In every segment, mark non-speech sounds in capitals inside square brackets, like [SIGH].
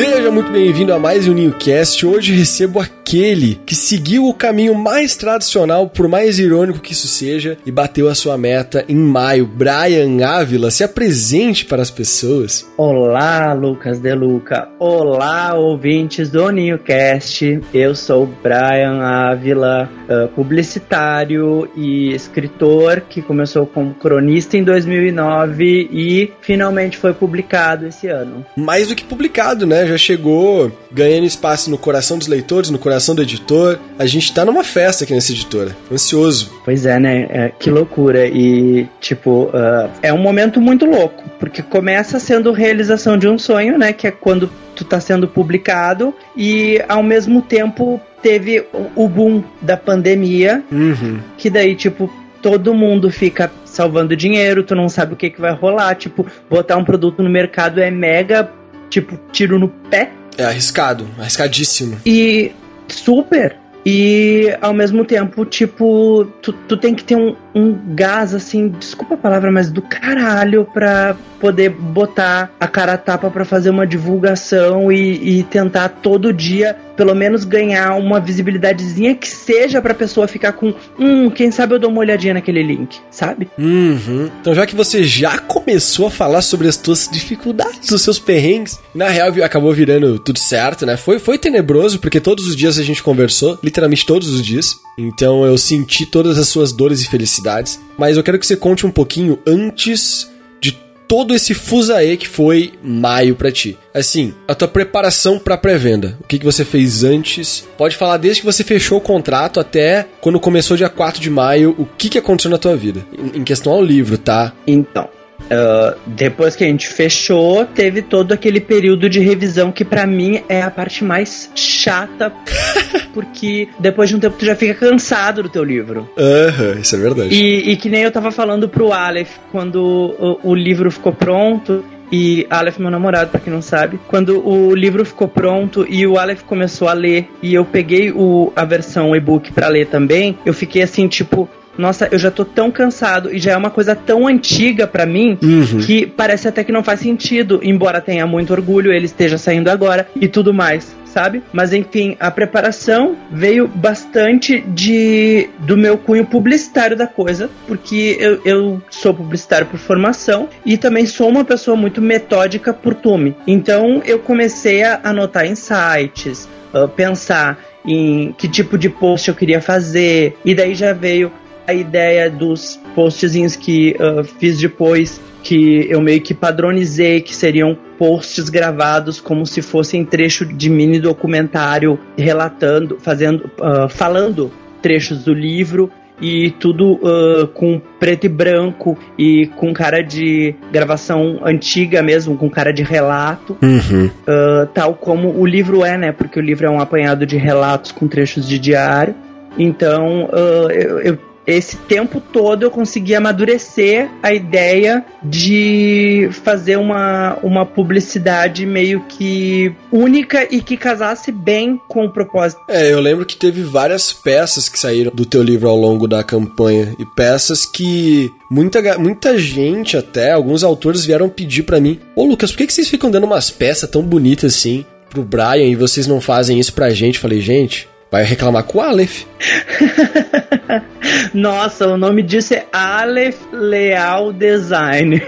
Seja muito bem-vindo a mais um NewCast. Hoje recebo aquele que seguiu o caminho mais tradicional, por mais irônico que isso seja, e bateu a sua meta em maio. Brian Ávila, se apresente para as pessoas. Olá, Lucas De Luca. Olá, ouvintes do NewCast. Eu sou Brian Ávila, uh, publicitário e escritor que começou como cronista em 2009 e finalmente foi publicado esse ano. Mais do que publicado, né? Já chegou ganhando espaço no coração dos leitores, no coração do editor. A gente tá numa festa aqui nessa editora. Ansioso. Pois é, né? É, que loucura. E, tipo, uh, é um momento muito louco, porque começa sendo realização de um sonho, né? Que é quando tu tá sendo publicado e ao mesmo tempo teve o boom da pandemia, uhum. que daí, tipo, todo mundo fica salvando dinheiro, tu não sabe o que, que vai rolar. Tipo, botar um produto no mercado é mega, tipo, tiro no pé. É arriscado, arriscadíssimo. E super. E ao mesmo tempo, tipo, tu, tu tem que ter um, um gás, assim, desculpa a palavra, mas do caralho pra poder botar a cara a tapa pra fazer uma divulgação e, e tentar todo dia, pelo menos, ganhar uma visibilidadezinha que seja pra pessoa ficar com, hum, quem sabe eu dou uma olhadinha naquele link, sabe? Uhum. Então, já que você já começou a falar sobre as tuas dificuldades, os seus perrengues, na real acabou virando tudo certo, né? Foi, foi tenebroso, porque todos os dias a gente conversou, literalmente todos os dias. Então eu senti todas as suas dores e felicidades. Mas eu quero que você conte um pouquinho antes de todo esse fusaê que foi maio para ti. Assim, a tua preparação para pré-venda. O que, que você fez antes? Pode falar desde que você fechou o contrato até quando começou dia 4 de maio, o que, que aconteceu na tua vida? Em questão ao livro, tá? Então, Uh, depois que a gente fechou, teve todo aquele período de revisão que para mim é a parte mais chata, [LAUGHS] porque depois de um tempo tu já fica cansado do teu livro. Aham, uhum, isso é verdade. E, e, que nem eu tava falando pro Aleph, quando o, o livro ficou pronto, e Aleph, meu namorado, para quem não sabe, quando o livro ficou pronto e o Aleph começou a ler e eu peguei o, a versão e-book para ler também, eu fiquei assim, tipo, nossa, eu já tô tão cansado e já é uma coisa tão antiga para mim uhum. que parece até que não faz sentido, embora tenha muito orgulho, ele esteja saindo agora e tudo mais sabe? Mas enfim, a preparação veio bastante de do meu cunho publicitário da coisa, porque eu, eu sou publicitário por formação e também sou uma pessoa muito metódica por tume. Então eu comecei a anotar em sites, uh, pensar em que tipo de post eu queria fazer, e daí já veio a ideia dos postzinhos que uh, fiz depois, que eu meio que padronizei, que seriam posts gravados como se fossem trecho de mini documentário relatando, fazendo, uh, falando trechos do livro e tudo uh, com preto e branco e com cara de gravação antiga mesmo, com cara de relato, uhum. uh, tal como o livro é, né? Porque o livro é um apanhado de relatos com trechos de diário. Então uh, eu, eu esse tempo todo eu consegui amadurecer a ideia de fazer uma, uma publicidade meio que única e que casasse bem com o propósito. É, eu lembro que teve várias peças que saíram do teu livro ao longo da campanha e peças que muita, muita gente até, alguns autores vieram pedir para mim, ô Lucas, por que, que vocês ficam dando umas peças tão bonitas assim pro Brian e vocês não fazem isso pra gente? falei, gente, vai reclamar com o Aleph. [LAUGHS] Nossa, o nome disso é Aleph Leal Design.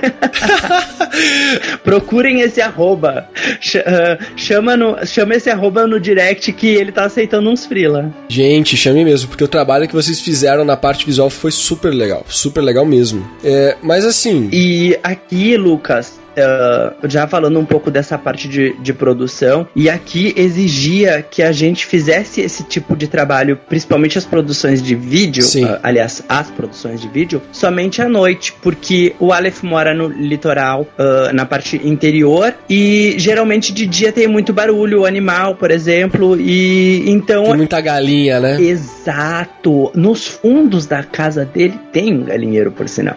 [LAUGHS] Procurem esse arroba. Ah, chama, no, chama esse arroba no direct que ele tá aceitando uns frila. Gente, chame mesmo, porque o trabalho que vocês fizeram na parte visual foi super legal. Super legal mesmo. É, mas assim. E aqui, Lucas, Uh, já falando um pouco dessa parte de, de produção, e aqui exigia que a gente fizesse esse tipo de trabalho, principalmente as produções de vídeo, uh, aliás, as produções de vídeo, somente à noite, porque o Aleph mora no litoral, uh, na parte interior, e geralmente de dia tem muito barulho animal, por exemplo, e então. Tem muita galinha, né? Exato! Nos fundos da casa dele tem um galinheiro, por sinal.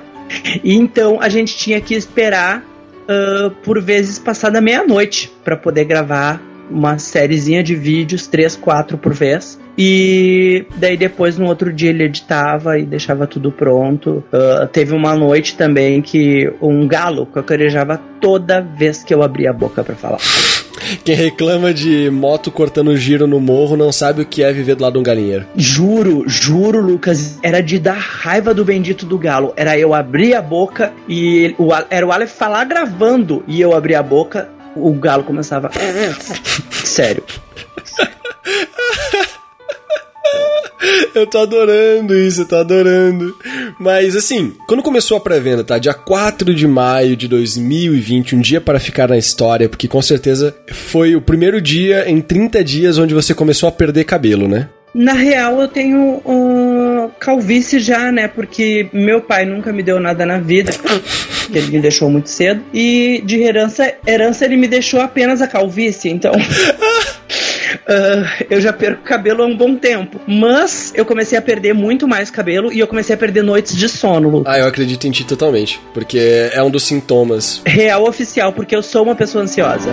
E então a gente tinha que esperar uh, por vezes passada meia-noite para poder gravar uma sériezinha de vídeos, três, quatro por vez. E daí depois no outro dia ele editava e deixava tudo pronto. Uh, teve uma noite também que um galo cocorejava toda vez que eu abria a boca para falar. Quem reclama de moto cortando giro no morro não sabe o que é viver do lado de um galinheiro. Juro, juro, Lucas, era de dar raiva do bendito do galo. Era eu abrir a boca e o, era o Aleph falar gravando e eu abrir a boca, o galo começava. [LAUGHS] Sério. [LAUGHS] Eu tô adorando isso, eu tô adorando. Mas assim, quando começou a pré-venda, tá? Dia 4 de maio de 2020, um dia para ficar na história, porque com certeza foi o primeiro dia em 30 dias onde você começou a perder cabelo, né? Na real, eu tenho uh, calvície já, né? Porque meu pai nunca me deu nada na vida. [LAUGHS] ele me deixou muito cedo. E de herança, herança ele me deixou apenas a calvície. Então. [LAUGHS] Uh, eu já perco cabelo há um bom tempo. Mas eu comecei a perder muito mais cabelo e eu comecei a perder noites de sono, Lu. Ah, eu acredito em ti totalmente. Porque é um dos sintomas. Real oficial, porque eu sou uma pessoa ansiosa.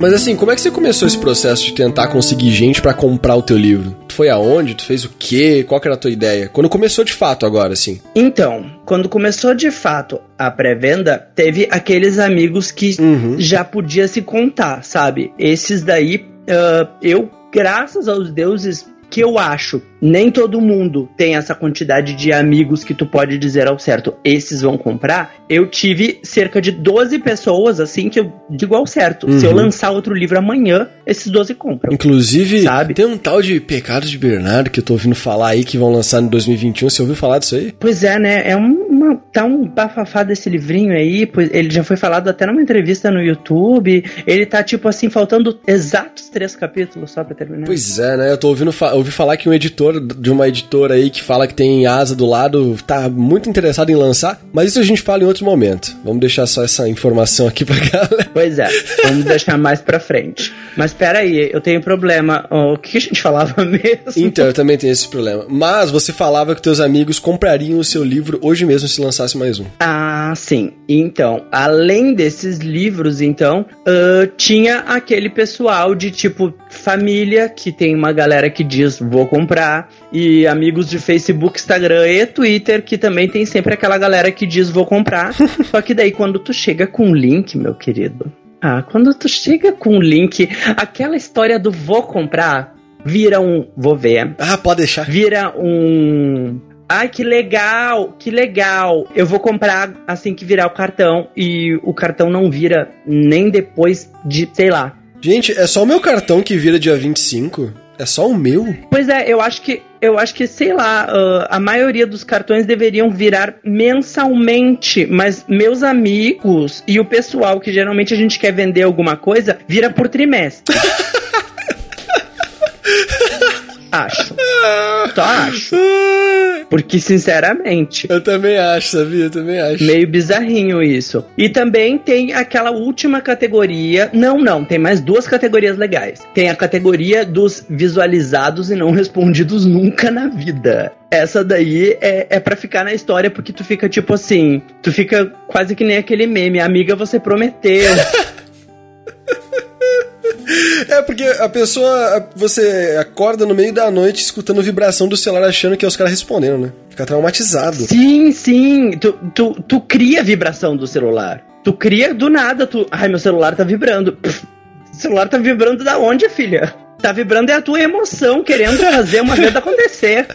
Mas assim, como é que você começou esse processo de tentar conseguir gente para comprar o teu livro? Tu foi aonde? Tu fez o quê? Qual que era a tua ideia? Quando começou de fato agora, assim? Então, quando começou de fato a pré-venda, teve aqueles amigos que uhum. já podia se contar, sabe? Esses daí, uh, eu, graças aos deuses, que eu acho nem todo mundo tem essa quantidade de amigos que tu pode dizer ao certo, esses vão comprar. Eu tive cerca de 12 pessoas, assim, que eu digo ao certo. Uhum. Se eu uhum. lançar outro livro amanhã, esses 12 compram. Inclusive, sabe? tem um tal de Pecados de Bernardo que eu tô ouvindo falar aí que vão lançar em 2021. Você ouviu falar disso aí? Pois é, né? É uma, tá um bafafá desse livrinho aí, pois ele já foi falado até numa entrevista no YouTube. Ele tá, tipo assim, faltando exatos três capítulos só pra terminar. Pois é, né? Eu tô ouvindo fa ouvi falar que um editor de uma editora aí que fala que tem asa do lado, tá muito interessado em lançar, mas isso a gente fala em outro momento. Vamos deixar só essa informação aqui pra [LAUGHS] galera. Pois é, vamos deixar mais pra frente. Mas aí, eu tenho problema. O que a gente falava [LAUGHS] mesmo? Então, eu também tenho esse problema. Mas você falava que teus amigos comprariam o seu livro hoje mesmo se lançasse mais um. Ah, sim. Então, além desses livros, então, uh, tinha aquele pessoal de tipo família que tem uma galera que diz vou comprar e amigos de Facebook, Instagram e Twitter, que também tem sempre aquela galera que diz vou comprar. [LAUGHS] Só que daí quando tu chega com um link, meu querido. Ah, quando tu chega com um link, aquela história do vou comprar vira um vou ver. Ah, pode deixar. Vira um Ai, que legal, que legal. Eu vou comprar assim que virar o cartão. E o cartão não vira nem depois de, sei lá. Gente, é só o meu cartão que vira dia 25? É só o meu? Pois é, eu acho que eu acho que, sei lá, uh, a maioria dos cartões deveriam virar mensalmente, mas meus amigos e o pessoal que geralmente a gente quer vender alguma coisa, vira por trimestre. [LAUGHS] acho. Só acho. Porque, sinceramente. Eu também acho, sabia? Eu também acho. Meio bizarrinho isso. E também tem aquela última categoria. Não, não, tem mais duas categorias legais. Tem a categoria dos visualizados e não [LAUGHS] respondidos nunca na vida. Essa daí é, é para ficar na história porque tu fica tipo assim. Tu fica quase que nem aquele meme. Amiga, você prometeu. [LAUGHS] É porque a pessoa, você acorda no meio da noite escutando vibração do celular achando que é os caras respondendo, né? Fica traumatizado. Sim, sim. Tu, tu, tu cria vibração do celular. Tu cria do nada, tu. Ai, meu celular tá vibrando. Pff, celular tá vibrando da onde, filha? Tá vibrando é a tua emoção querendo fazer uma vez acontecer.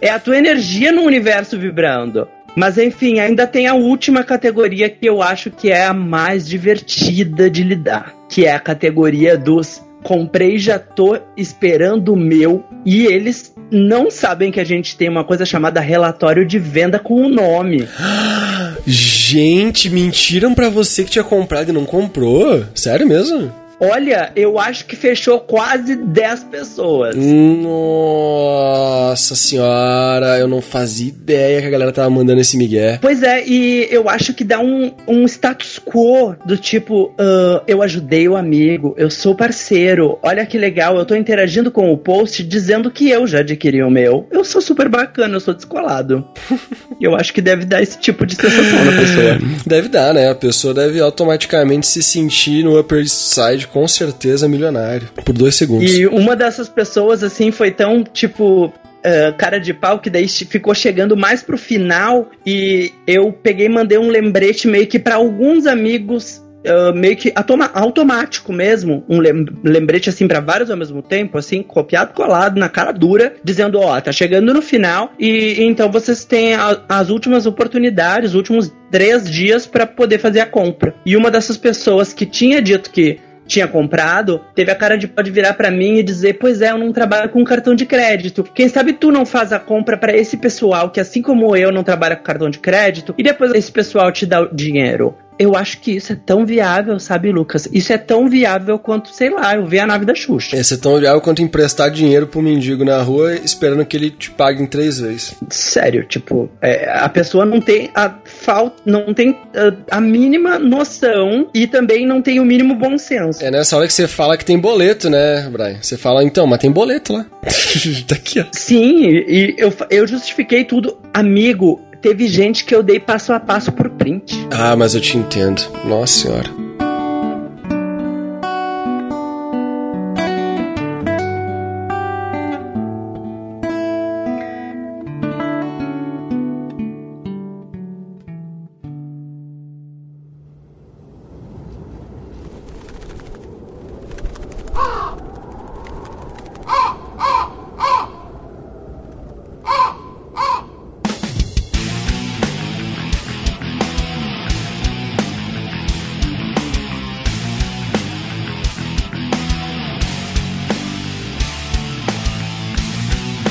É a tua energia no universo vibrando. Mas enfim, ainda tem a última categoria que eu acho que é a mais divertida de lidar, que é a categoria dos comprei já tô esperando o meu e eles não sabem que a gente tem uma coisa chamada relatório de venda com o nome. [GASPS] Gente, mentiram para você que tinha comprado e não comprou? Sério mesmo? Olha, eu acho que fechou quase 10 pessoas. Nossa senhora, eu não fazia ideia que a galera tava mandando esse migué. Pois é, e eu acho que dá um, um status quo do tipo, uh, eu ajudei o amigo, eu sou parceiro, olha que legal, eu tô interagindo com o post dizendo que eu já adquiri o meu. Eu sou super bacana, eu sou descolado. [LAUGHS] eu acho que deve dar esse tipo de sensação na pessoa. Deve dar, né? A pessoa deve automaticamente se sentir no Upper Side, com certeza milionário, por dois segundos. E uma dessas pessoas, assim, foi tão, tipo, Uh, cara de pau, que daí ficou chegando mais pro final e eu peguei e mandei um lembrete meio que para alguns amigos. Uh, meio que automático mesmo, um lembrete assim para vários ao mesmo tempo, assim, copiado, colado na cara dura, dizendo: Ó, oh, tá chegando no final e, então vocês têm a, as últimas oportunidades, os últimos três dias para poder fazer a compra. E uma dessas pessoas que tinha dito que tinha comprado, teve a cara de pode virar para mim e dizer: Pois é, eu não trabalho com cartão de crédito. Quem sabe tu não faz a compra para esse pessoal que, assim como eu, não trabalha com cartão de crédito e depois esse pessoal te dá o dinheiro eu acho que isso é tão viável, sabe, Lucas? Isso é tão viável quanto, sei lá, eu ver a nave da Xuxa. Isso é tão viável quanto emprestar dinheiro pro mendigo na rua esperando que ele te pague em três vezes. Sério, tipo, é, a pessoa não tem a falta, não tem a, a, mínima noção e também não tem o mínimo bom senso. É nessa hora que você fala que tem boleto, né, Brian? Você fala, então, mas tem boleto lá. [LAUGHS] tá aqui, ó. Sim, e eu, eu justifiquei tudo. Amigo, teve gente que eu dei passo a passo por print. Ah, mas eu te entendo. Nossa senhora.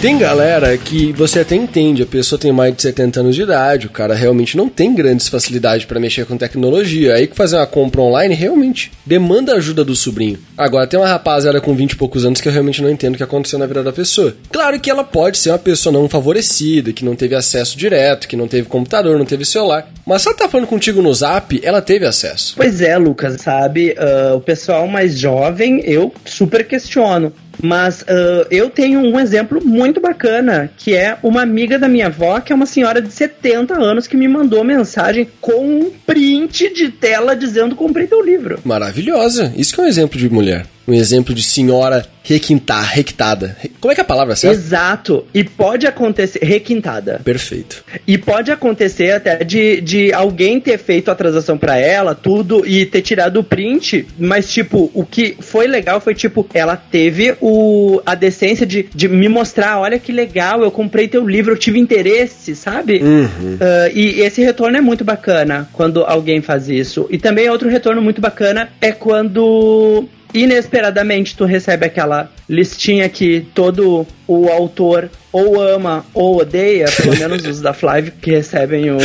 Tem galera que você até entende, a pessoa tem mais de 70 anos de idade, o cara realmente não tem grandes facilidades para mexer com tecnologia. Aí que fazer uma compra online realmente demanda a ajuda do sobrinho. Agora, tem uma rapaziada com 20 e poucos anos que eu realmente não entendo o que aconteceu na vida da pessoa. Claro que ela pode ser uma pessoa não favorecida, que não teve acesso direto, que não teve computador, não teve celular. Mas se ela tá falando contigo no zap, ela teve acesso. Pois é, Lucas, sabe? Uh, o pessoal mais jovem, eu super questiono. Mas uh, eu tenho um exemplo muito bacana, que é uma amiga da minha avó, que é uma senhora de 70 anos, que me mandou mensagem com um print de tela dizendo comprei teu livro. Maravilhosa. Isso que é um exemplo de mulher um exemplo de senhora requintar, requintada. Como é que é a palavra certa? Exato. E pode acontecer. Requintada. Perfeito. E pode acontecer até de, de alguém ter feito a transação para ela, tudo, e ter tirado o print, mas, tipo, o que foi legal foi, tipo, ela teve o, a decência de, de me mostrar: olha que legal, eu comprei teu livro, eu tive interesse, sabe? Uhum. Uh, e esse retorno é muito bacana quando alguém faz isso. E também outro retorno muito bacana é quando inesperadamente tu recebe aquela listinha que todo o autor ou ama ou odeia, pelo [LAUGHS] menos os da Flive que recebem o,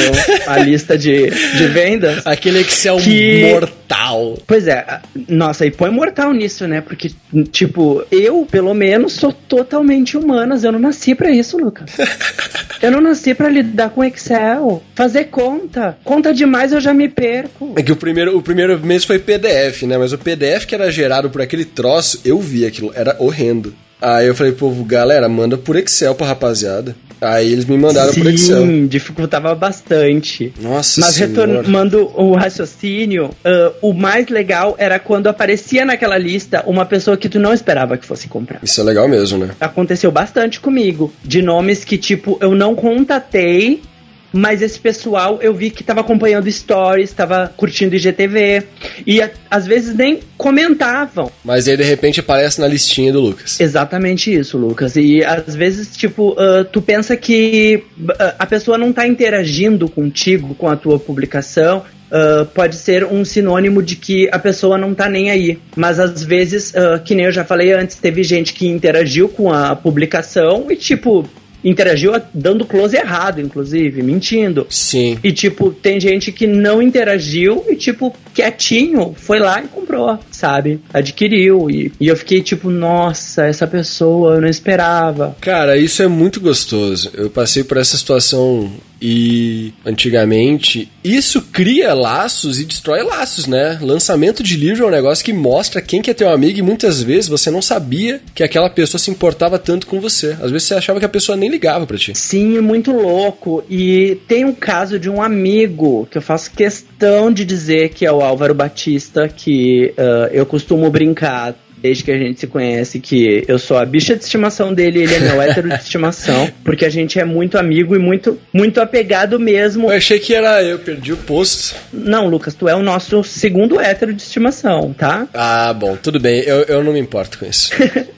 a lista de, de vendas. Aquele Excel que... mortal. Pois é, nossa, e põe mortal nisso, né? Porque, tipo, eu, pelo menos, sou totalmente humanas. Eu não nasci para isso, Lucas. [LAUGHS] eu não nasci para lidar com Excel. Fazer conta. Conta demais eu já me perco. É que o primeiro, o primeiro mês foi PDF, né? Mas o PDF que era gerado por aquele troço, eu vi aquilo, era horrendo. Aí eu falei, povo, galera, manda por Excel pra rapaziada. Aí eles me mandaram Sim, por Excel. Sim, dificultava bastante. Nossa Mas retomando o raciocínio, uh, o mais legal era quando aparecia naquela lista uma pessoa que tu não esperava que fosse comprar. Isso é legal mesmo, né? Aconteceu bastante comigo. De nomes que, tipo, eu não contatei mas esse pessoal eu vi que estava acompanhando stories, estava curtindo IGTV e a, às vezes nem comentavam. Mas aí de repente aparece na listinha do Lucas. Exatamente isso, Lucas. E às vezes, tipo, uh, tu pensa que uh, a pessoa não está interagindo contigo, com a tua publicação, Uh, pode ser um sinônimo de que a pessoa não tá nem aí. Mas às vezes, uh, que nem eu já falei antes, teve gente que interagiu com a publicação e, tipo, interagiu dando close errado, inclusive, mentindo. Sim. E, tipo, tem gente que não interagiu e, tipo, quietinho, foi lá e comprou, sabe? Adquiriu. E, e eu fiquei tipo, nossa, essa pessoa eu não esperava. Cara, isso é muito gostoso. Eu passei por essa situação e antigamente, isso cria laços e destrói laços, né? Lançamento de livro é um negócio que mostra quem que é teu amigo e muitas vezes você não sabia que aquela pessoa se importava tanto com você. Às vezes você achava que a pessoa nem ligava para ti. Sim, muito louco. E tem um caso de um amigo que eu faço questão de dizer que é o Álvaro Batista, que uh, eu costumo brincar desde que a gente se conhece, que eu sou a bicha de estimação dele, ele é meu hétero de estimação, [LAUGHS] porque a gente é muito amigo e muito, muito apegado mesmo. Eu achei que era eu, perdi o posto. Não, Lucas, tu é o nosso segundo hétero de estimação, tá? Ah, bom, tudo bem, eu, eu não me importo com isso. [LAUGHS]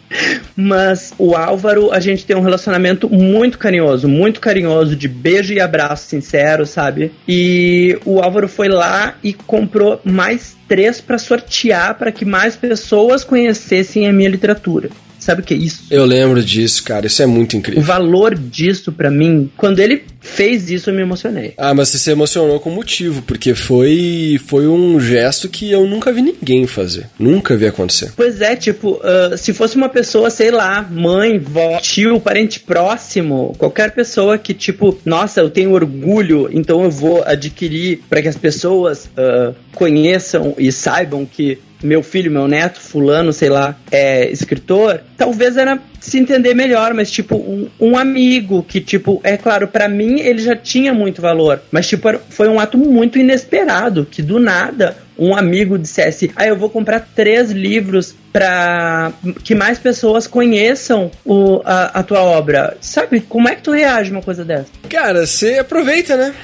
Mas o Álvaro, a gente tem um relacionamento muito carinhoso, muito carinhoso, de beijo e abraço sincero, sabe? E o Álvaro foi lá e comprou mais três para sortear para que mais pessoas conhecessem a minha literatura. Sabe o que é isso? Eu lembro disso, cara. Isso é muito incrível. O valor disso para mim, quando ele fez isso, eu me emocionei. Ah, mas você se emocionou com motivo, porque foi foi um gesto que eu nunca vi ninguém fazer. Nunca vi acontecer. Pois é, tipo, uh, se fosse uma pessoa, sei lá, mãe, vó, tio, parente próximo, qualquer pessoa que, tipo, nossa, eu tenho orgulho, então eu vou adquirir para que as pessoas uh, conheçam e saibam que meu filho, meu neto, fulano, sei lá, é escritor, talvez era se entender melhor, mas tipo, um, um amigo que, tipo, é claro, para mim ele já tinha muito valor, mas tipo, foi um ato muito inesperado, que do nada um amigo dissesse: Ah, eu vou comprar três livros para que mais pessoas conheçam o, a, a tua obra. Sabe, como é que tu reage uma coisa dessa? Cara, você aproveita, né?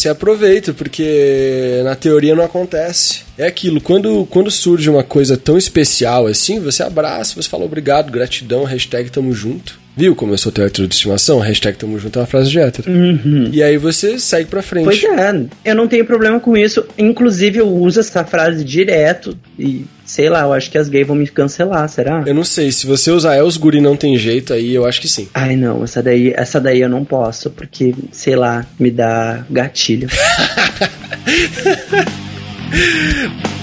Se aproveita, porque na teoria não acontece. É aquilo, quando, quando surge uma coisa tão especial assim, você abraça, você fala obrigado, gratidão, hashtag tamo junto. Viu como eu sou teu hétero de estimação? Hashtag tamo junto é uma frase de hétero. Uhum. E aí você segue pra frente. Pois é, eu não tenho problema com isso. Inclusive, eu uso essa frase direto e sei lá, eu acho que as gays vão me cancelar, será? Eu não sei, se você usar é os guri não tem jeito, aí eu acho que sim. Ai, não, essa daí, essa daí eu não posso, porque, sei lá, me dá gatilho. [LAUGHS]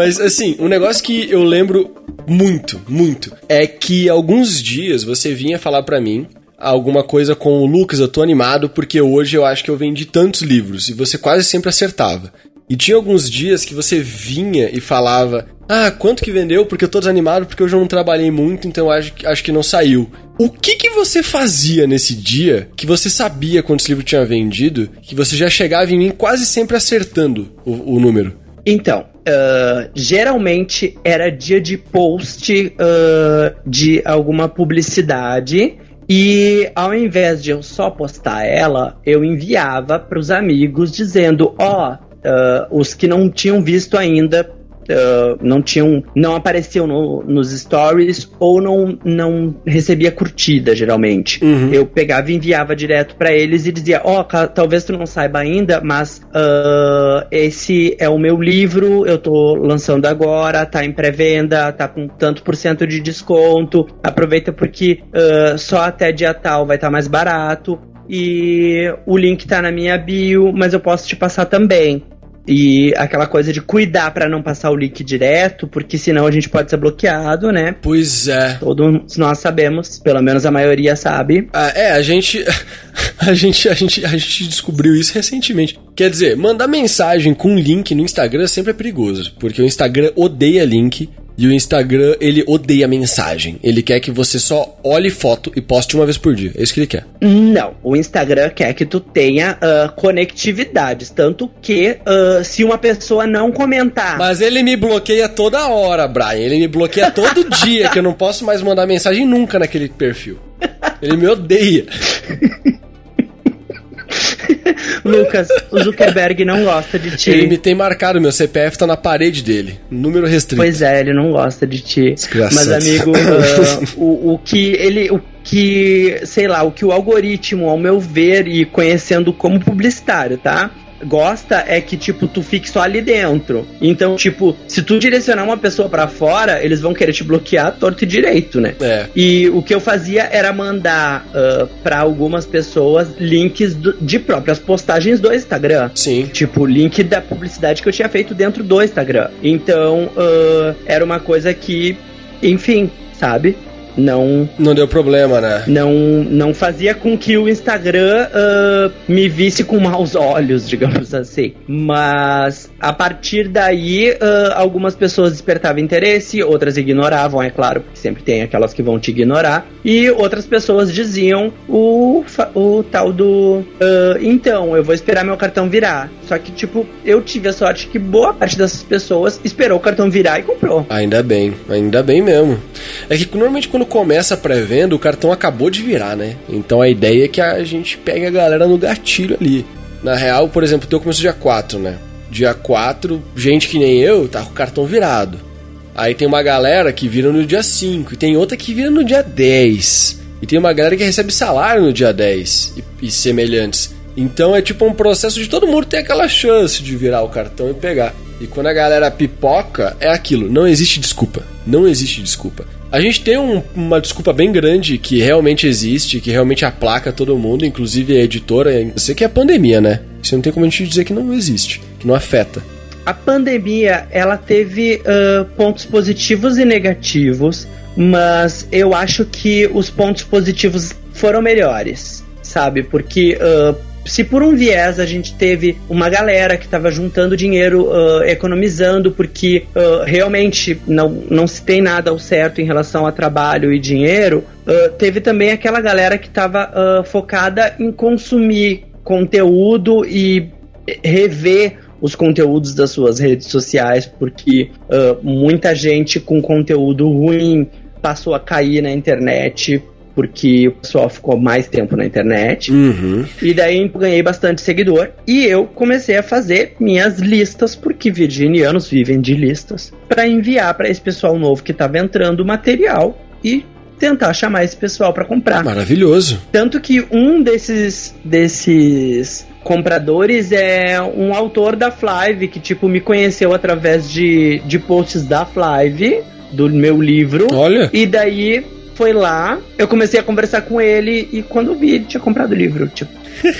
Mas assim, um negócio que eu lembro muito, muito, é que alguns dias você vinha falar para mim alguma coisa com o Lucas, eu tô animado porque hoje eu acho que eu vendi tantos livros e você quase sempre acertava. E tinha alguns dias que você vinha e falava: Ah, quanto que vendeu? Porque eu tô desanimado, porque hoje eu não trabalhei muito, então acho, acho que não saiu. O que que você fazia nesse dia que você sabia quantos livros tinha vendido, que você já chegava em mim quase sempre acertando o, o número? Então, uh, geralmente era dia de post uh, de alguma publicidade. E ao invés de eu só postar ela, eu enviava para os amigos dizendo: ó, oh, uh, os que não tinham visto ainda uh, não tinham, não apareciam no, nos stories ou não, não recebia curtida, geralmente. Uhum. Eu pegava e enviava direto para eles e dizia, ó, oh, talvez tu não saiba ainda, mas uh, esse é o meu livro, eu tô lançando agora, tá em pré-venda, tá com tanto por cento de desconto, aproveita porque uh, só até dia tal vai estar tá mais barato, e o link tá na minha bio, mas eu posso te passar também. E aquela coisa de cuidar para não passar o link direto, porque senão a gente pode ser bloqueado, né? Pois é. Todos nós sabemos, pelo menos a maioria sabe. Ah, é, a gente, [LAUGHS] a gente, a gente, a gente descobriu isso recentemente. Quer dizer, mandar mensagem com link no Instagram sempre é perigoso, porque o Instagram odeia link e o Instagram, ele odeia mensagem. Ele quer que você só olhe foto e poste uma vez por dia. É isso que ele quer. Não. O Instagram quer que tu tenha uh, conectividades. Tanto que uh, se uma pessoa não comentar. Mas ele me bloqueia toda hora, Brian. Ele me bloqueia todo [LAUGHS] dia, que eu não posso mais mandar mensagem nunca naquele perfil. Ele me odeia. [LAUGHS] [LAUGHS] Lucas, o Zuckerberg não gosta de ti. Ele me tem marcado, meu CPF tá na parede dele. Número restrito. Pois é, ele não gosta de ti. Mas, amigo, uh, [LAUGHS] o, o que ele. O que, sei lá, o que o algoritmo, ao meu ver, e conhecendo como publicitário, tá? Gosta é que, tipo, tu fique só ali dentro. Então, tipo, se tu direcionar uma pessoa para fora, eles vão querer te bloquear torto e direito, né? É. E o que eu fazia era mandar uh, para algumas pessoas links do, de próprias postagens do Instagram. Sim. Tipo, link da publicidade que eu tinha feito dentro do Instagram. Então, uh, era uma coisa que, enfim, sabe? Não não deu problema, né? Não não fazia com que o Instagram uh, me visse com maus olhos, [LAUGHS] digamos assim. Mas a partir daí, uh, algumas pessoas despertavam interesse, outras ignoravam, é claro, porque sempre tem aquelas que vão te ignorar. E outras pessoas diziam o, o tal do uh, então, eu vou esperar meu cartão virar. Só que, tipo, eu tive a sorte que boa parte dessas pessoas esperou o cartão virar e comprou. Ainda bem, ainda bem mesmo. É que normalmente quando começa a pré-venda, o cartão acabou de virar, né? Então a ideia é que a gente pegue a galera no gatilho ali. Na real, por exemplo, o teu começou dia 4, né? Dia 4, gente que nem eu, tá com o cartão virado. Aí tem uma galera que vira no dia 5, e tem outra que vira no dia 10. E tem uma galera que recebe salário no dia 10 e, e semelhantes. Então é tipo um processo de todo mundo ter aquela chance de virar o cartão e pegar. E quando a galera pipoca, é aquilo, não existe desculpa. Não existe desculpa. A gente tem um, uma desculpa bem grande que realmente existe, que realmente aplaca todo mundo, inclusive a editora. Eu sei que é a pandemia, né? Você não tem como a gente dizer que não existe, que não afeta. A pandemia, ela teve uh, pontos positivos e negativos, mas eu acho que os pontos positivos foram melhores, sabe? Porque uh, se por um viés a gente teve uma galera que estava juntando dinheiro, uh, economizando, porque uh, realmente não, não se tem nada ao certo em relação a trabalho e dinheiro, uh, teve também aquela galera que estava focada em consumir conteúdo e rever os conteúdos das suas redes sociais, porque muita gente com conteúdo ruim passou a cair na internet porque o pessoal ficou mais tempo na internet. Uhum. E daí ganhei bastante seguidor. E eu comecei a fazer minhas listas, porque virginianos vivem de listas, para enviar para esse pessoal novo que estava entrando material e tentar chamar esse pessoal para comprar. Maravilhoso. Tanto que um desses desses compradores é um autor da Flive que tipo me conheceu através de, de posts da Flive do meu livro. Olha. E daí foi lá, eu comecei a conversar com ele e quando vi, ele tinha comprado o livro, tipo.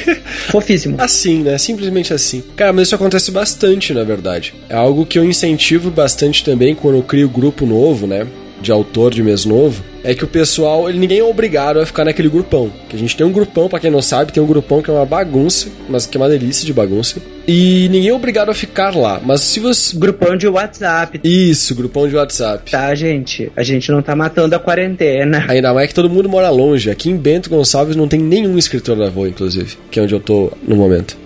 [LAUGHS] Fofíssimo. Assim, né? Simplesmente assim. Cara, mas isso acontece bastante, na verdade. É algo que eu incentivo bastante também quando eu crio grupo novo, né? De autor de mês novo é que o pessoal, ele, ninguém é obrigado a ficar naquele grupão. Que a gente tem um grupão, para quem não sabe, tem um grupão que é uma bagunça, mas que é uma delícia de bagunça. E ninguém é obrigado a ficar lá. Mas se você. Grupão de WhatsApp. Isso, grupão de WhatsApp. Tá, gente. A gente não tá matando a quarentena. [LAUGHS] Ainda mais que todo mundo mora longe. Aqui em Bento Gonçalves não tem nenhum escritor da Voa, inclusive, que é onde eu tô no momento.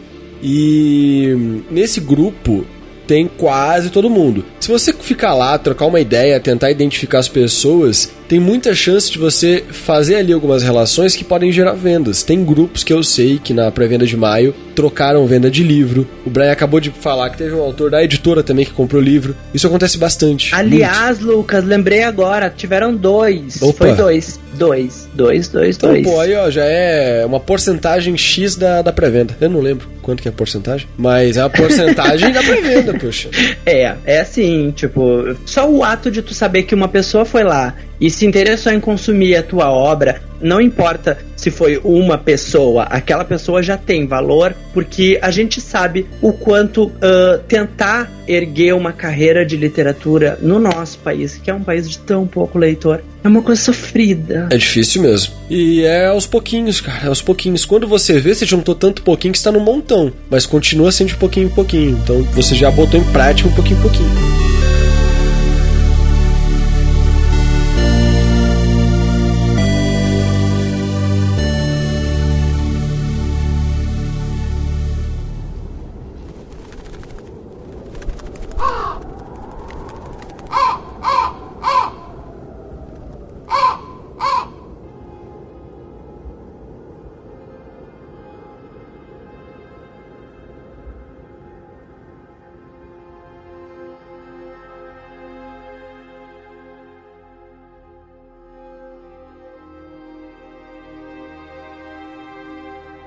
E nesse grupo tem quase todo mundo. Se você ficar lá, trocar uma ideia, tentar identificar as pessoas, tem muita chance de você fazer ali algumas relações que podem gerar vendas. Tem grupos que eu sei que na pré-venda de maio trocaram venda de livro. O Brian acabou de falar que teve um autor da editora também que comprou livro. Isso acontece bastante. Aliás, muito. Lucas, lembrei agora, tiveram dois. Opa. Foi dois. Dois, dois, dois, então, dois. Pô, aí ó, já é uma porcentagem X da, da pré-venda. Eu não lembro quanto que é a porcentagem, mas é a porcentagem da pré-venda, poxa. [LAUGHS] É, é assim, tipo, só o ato de tu saber que uma pessoa foi lá e se interessou em consumir a tua obra, não importa se foi uma pessoa, aquela pessoa já tem valor, porque a gente sabe o quanto uh, tentar erguer uma carreira de literatura no nosso país, que é um país de tão pouco leitor, é uma coisa sofrida. É difícil mesmo. E é aos pouquinhos, cara, é aos pouquinhos. Quando você vê, você juntou tanto pouquinho que está no montão, mas continua sendo de pouquinho em pouquinho. Então você já botou em prática um pouquinho em pouquinho.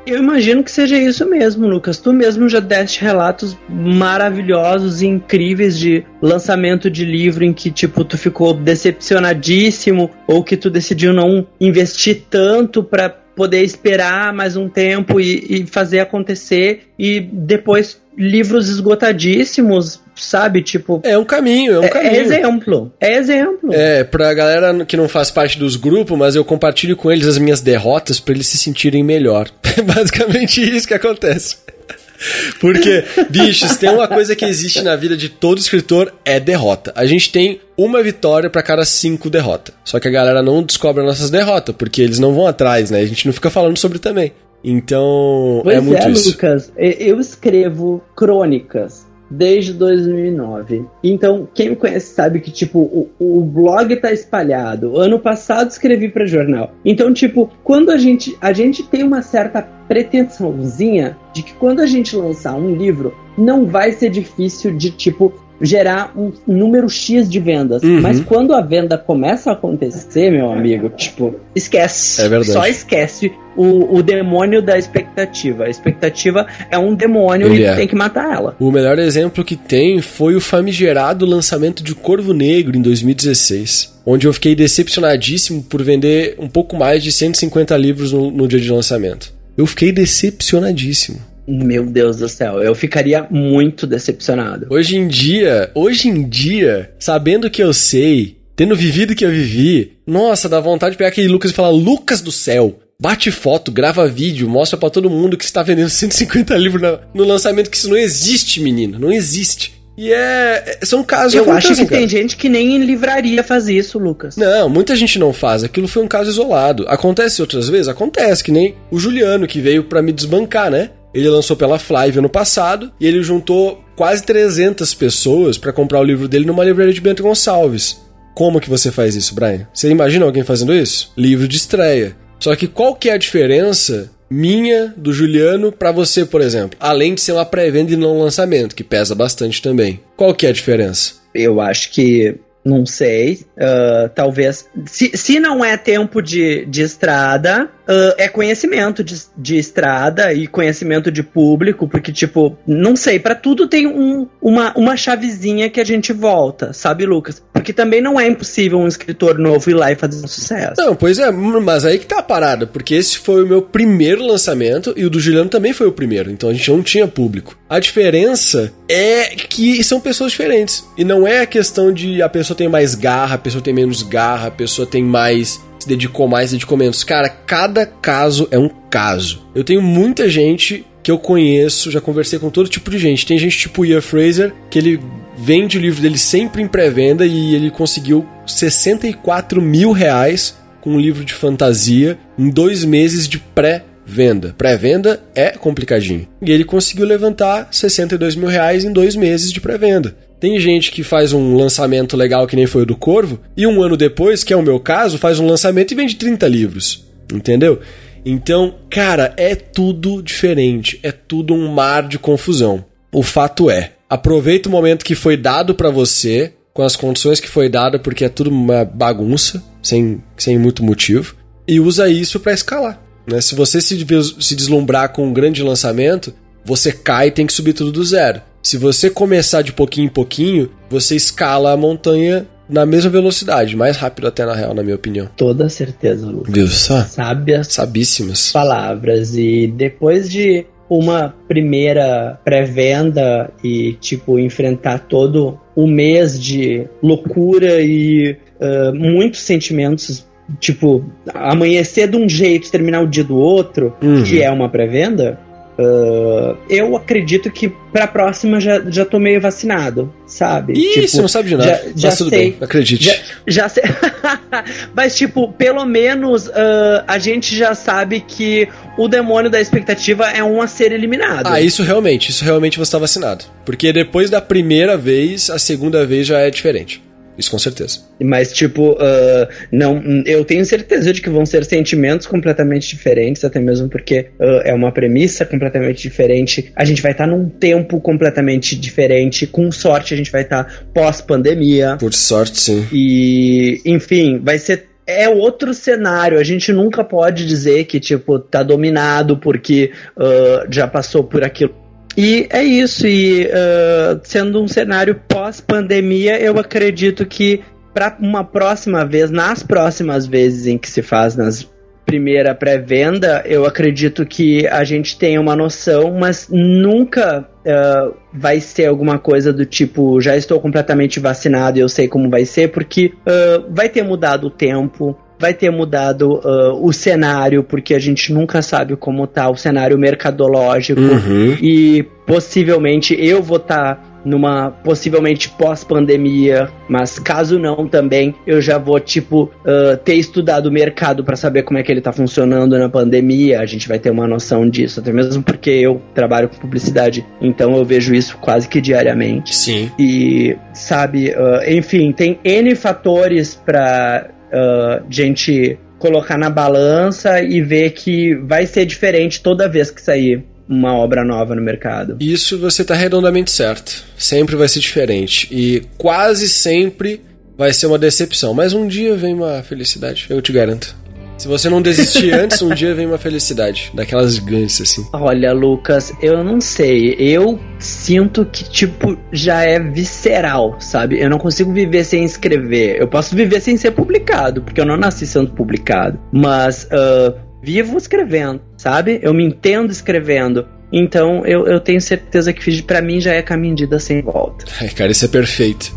Eu imagino que seja isso mesmo, Lucas. Tu mesmo já deste relatos maravilhosos e incríveis de lançamento de livro em que, tipo, tu ficou decepcionadíssimo ou que tu decidiu não investir tanto para poder esperar mais um tempo e, e fazer acontecer e depois livros esgotadíssimos, sabe? Tipo. É um caminho, é um é, caminho. É exemplo. É exemplo. É, pra galera que não faz parte dos grupos, mas eu compartilho com eles as minhas derrotas para eles se sentirem melhor. [LAUGHS] É basicamente isso que acontece. Porque, bichos, tem uma coisa que existe na vida de todo escritor, é derrota. A gente tem uma vitória para cada cinco derrotas. Só que a galera não descobre as nossas derrotas, porque eles não vão atrás, né? A gente não fica falando sobre também. Então, pois é muito é, isso. Lucas, eu escrevo crônicas desde 2009. Então, quem me conhece sabe que, tipo, o, o blog tá espalhado. Ano passado escrevi para jornal. Então, tipo, quando a gente, a gente tem uma certa pretensãozinha de que quando a gente lançar um livro, não vai ser difícil de, tipo, gerar um número X de vendas. Uhum. Mas quando a venda começa a acontecer, meu amigo, tipo, esquece. É verdade. Só esquece o, o demônio da expectativa. A expectativa é um demônio Ele e é. tem que matar ela. O melhor exemplo que tem foi o famigerado lançamento de Corvo Negro em 2016, onde eu fiquei decepcionadíssimo por vender um pouco mais de 150 livros no, no dia de lançamento. Eu fiquei decepcionadíssimo. Meu Deus do céu, eu ficaria muito decepcionado. Hoje em dia, hoje em dia, sabendo que eu sei, tendo vivido o que eu vivi, nossa, dá vontade de pegar aquele Lucas e falar: Lucas do céu, bate foto, grava vídeo, mostra para todo mundo que você tá vendendo [LAUGHS] 150 livros no, no lançamento, que isso não existe, menino, não existe. E é. São casos Eu acho que cara. tem gente que nem em livraria faz isso, Lucas. Não, muita gente não faz. Aquilo foi um caso isolado. Acontece outras vezes? Acontece, que nem o Juliano, que veio pra me desbancar, né? Ele lançou pela Flávia no passado e ele juntou quase 300 pessoas pra comprar o livro dele numa livraria de Bento Gonçalves. Como que você faz isso, Brian? Você imagina alguém fazendo isso? Livro de estreia. Só que qual que é a diferença minha, do Juliano, pra você, por exemplo? Além de ser uma pré-venda e não lançamento, que pesa bastante também. Qual que é a diferença? Eu acho que. Não sei. ah, talvez. Se, se não é tempo de, de estrada, ah, é conhecimento de, de estrada e conhecimento de público, porque, tipo, não sei, pra tudo tem um, uma, uma chavezinha que a gente volta, sabe, Lucas? Porque também não é impossível um escritor novo ir lá e fazer um sucesso. Não, pois é, mas aí que tá a parada, porque esse foi o meu primeiro lançamento e o do Juliano também foi o primeiro, então a gente não tinha público. A diferença é que são pessoas diferentes. E não é a questão de a pessoa tem mais garra, a pessoa tem menos garra, a pessoa tem mais. Se dedicou mais, dedicou menos. Cara, cada caso é um caso. Eu tenho muita gente que eu conheço, já conversei com todo tipo de gente. Tem gente tipo Ian Fraser, que ele vende o livro dele sempre em pré-venda e ele conseguiu 64 mil reais com um livro de fantasia em dois meses de pré-venda. Pré-venda é complicadinho. E ele conseguiu levantar 62 mil reais em dois meses de pré-venda. Tem gente que faz um lançamento legal que nem foi o do Corvo, e um ano depois, que é o meu caso, faz um lançamento e vende 30 livros. Entendeu? Então, cara, é tudo diferente, é tudo um mar de confusão. O fato é, aproveita o momento que foi dado pra você, com as condições que foi dado, porque é tudo uma bagunça, sem, sem muito motivo, e usa isso pra escalar. Né? Se você se deslumbrar com um grande lançamento, você cai e tem que subir tudo do zero. Se você começar de pouquinho em pouquinho, você escala a montanha na mesma velocidade, mais rápido até na real, na minha opinião. Toda certeza, Lucas. Viu só? Sábias Sabíssimas. palavras. E depois de uma primeira pré-venda e, tipo, enfrentar todo o mês de loucura e ah, muitos sentimentos, tipo, amanhecer de um jeito, terminar o dia do outro, Uhum. que é uma pré-venda. Ah, eu acredito que pra próxima já, já tô meio vacinado, sabe? Ih, Tipo, você não sabe de nada. já- já mas tudo sei. bem, acredite. já, já sei. [LAUGHS] Mas, tipo, pelo menos ah, a gente já sabe que o demônio da expectativa é um a ser eliminado. Ah, isso realmente, isso realmente você tá vacinado. Porque depois da primeira vez, a segunda vez já é diferente. Isso com certeza. Mas, tipo, ah, não, eu tenho certeza de que vão ser sentimentos completamente diferentes, até mesmo porque ah, é uma premissa completamente diferente. A gente vai estar num tempo completamente diferente. Com sorte, a gente vai estar pós-pandemia. Por sorte, sim. E, enfim, vai ser é outro cenário. A gente nunca pode dizer que, tipo, tá dominado porque uh, já passou por aquilo. E é isso, e uh, sendo um cenário pós-pandemia, eu acredito que para uma próxima vez, nas próximas vezes em que se faz nas primeira pré-venda, eu acredito que a gente tenha uma noção, mas nunca uh, vai ser alguma coisa do tipo, já estou completamente vacinado e eu sei como vai ser, porque uh, vai ter mudado o tempo, vai ter mudado uh, o cenário, porque a gente nunca sabe como tá o cenário mercadológico uhum. e possivelmente eu vou estar tá numa possivelmente pós-pandemia, mas caso não também, eu já vou tipo uh, ter estudado o mercado para saber como é que ele tá funcionando na pandemia, a gente vai ter uma noção disso, até mesmo porque eu trabalho com publicidade, então eu vejo isso quase que diariamente. Sim. E sabe, uh, enfim, tem N fatores para uh, gente colocar na balança e ver que vai ser diferente toda vez que sair uma obra nova no mercado. Isso você está redondamente certo. Sempre vai ser diferente. E quase sempre vai ser uma decepção. Mas um dia vem uma felicidade, eu te garanto. Se você não desistir [LAUGHS] antes, um dia vem uma felicidade. Daquelas gigantes, assim. Olha, Lucas, eu não sei. Eu sinto que, tipo, já é visceral, sabe? Eu não consigo viver sem escrever. Eu posso viver sem ser publicado, porque eu não nasci sendo publicado. Mas, uh, vivo escrevendo, sabe? Eu me entendo escrevendo. Então eu, eu tenho certeza que para mim já é caminho de ida sem volta. Ai, cara, isso é perfeito.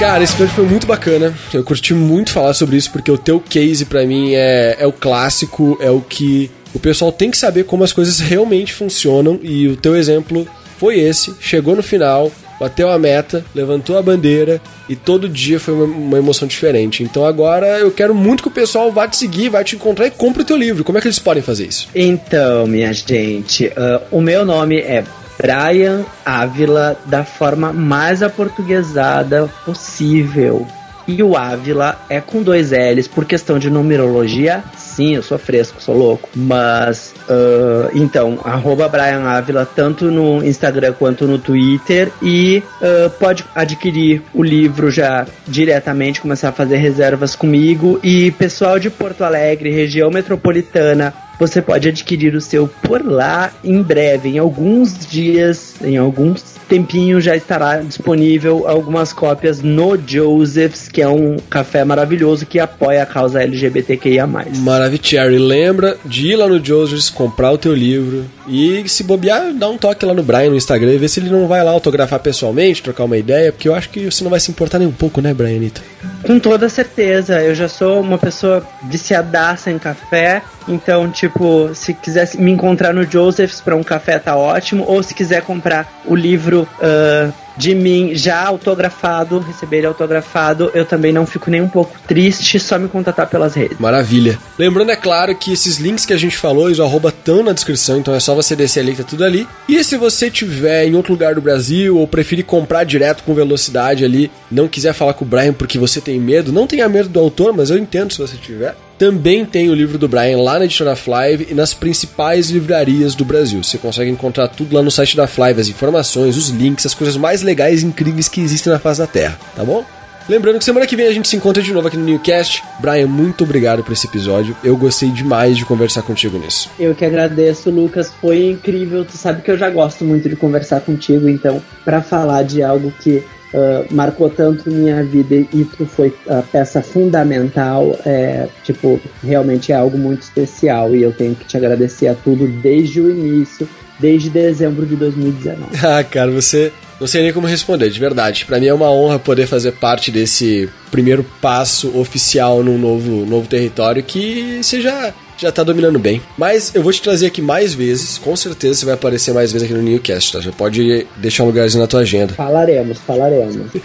Cara, esse episódio foi muito bacana. Eu curti muito falar sobre isso, porque o teu case para mim é, é o clássico, é o que o pessoal tem que saber como as coisas realmente funcionam. E o teu exemplo foi esse. Chegou no final, bateu a meta, levantou a bandeira e todo dia foi uma, uma, emoção diferente. Então agora eu quero muito que o pessoal vá te seguir, vá te encontrar e compre o teu livro. Como é que eles podem fazer isso? Então, minha gente, uh, o meu nome é Brian Ávila da forma mais aportuguesada possível. E o Ávila é com dois L's por questão de numerologia. Sim, eu sou fresco, sou louco. Mas, uh, então, arroba Brian Ávila, tanto no Instagram quanto no Twitter. E uh, pode adquirir o livro já diretamente, começar a fazer reservas comigo. E pessoal de Porto Alegre, região metropolitana, você pode adquirir o seu por lá em breve, em alguns dias, em alguns tempinho já estará disponível algumas cópias no Joseph's, que é um café maravilhoso que apoia a causa LGBTQIA+. Maravilha, Lembra de ir lá no Joseph's, comprar o teu livro e se bobear, dá um toque lá no Brian no Instagram e ver se ele não vai lá autografar pessoalmente, trocar uma ideia, porque eu acho que você não vai se importar nem um pouco, né, Brianita? Com toda certeza, eu já sou uma pessoa viciadaça em café, então, tipo, se quiser me encontrar no Joseph's para um café tá ótimo, ou se quiser comprar o livro uh, de mim já autografado, receber ele autografado, eu também não fico nem um pouco triste, só me contatar pelas redes. Maravilha. Lembrando, é claro, que esses links que a gente falou e o arroba estão na descrição, então é só você descer ali que tá tudo ali. E se você tiver em outro lugar do Brasil ou preferir comprar direto com velocidade ali, não quiser falar com o Brian porque você tem medo, não tenha medo do autor, mas eu entendo se você tiver. Também tem o livro do Brian lá na editora Flive e nas principais livrarias do Brasil. Você consegue encontrar tudo lá no site da Flive, as informações, os links, as coisas mais legais e incríveis que existem na face da Terra, tá bom? Lembrando que semana que vem a gente se encontra de novo aqui no Newcast. Brian, muito obrigado por esse episódio. Eu gostei demais de conversar contigo nisso. Eu que agradeço, Lucas. Foi incrível. Tu sabe que eu já gosto muito de conversar contigo, então, para falar de algo que uh, marcou tanto minha vida e tu foi a peça fundamental, é, tipo, realmente é algo muito especial e eu tenho que te agradecer a tudo desde o início, desde dezembro de 2019. [LAUGHS] Ah, cara, você não sei nem como responder, de verdade. Para mim é uma honra poder fazer parte desse primeiro passo oficial num novo, novo território que seja já tá dominando bem. Mas eu vou te trazer aqui mais vezes, com certeza você vai aparecer mais vezes aqui no Newcast, tá? Já pode deixar um lugarzinho na tua agenda. Falaremos, falaremos. [LAUGHS]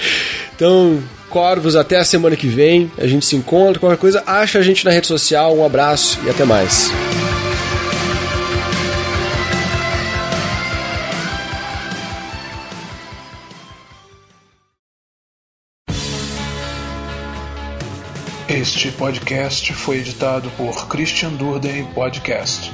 Então, Corvos, até a semana que vem. A gente se encontra, qualquer coisa, acha a gente na rede social. Um abraço e até mais. Este podcast foi editado por Christian Durden Podcast.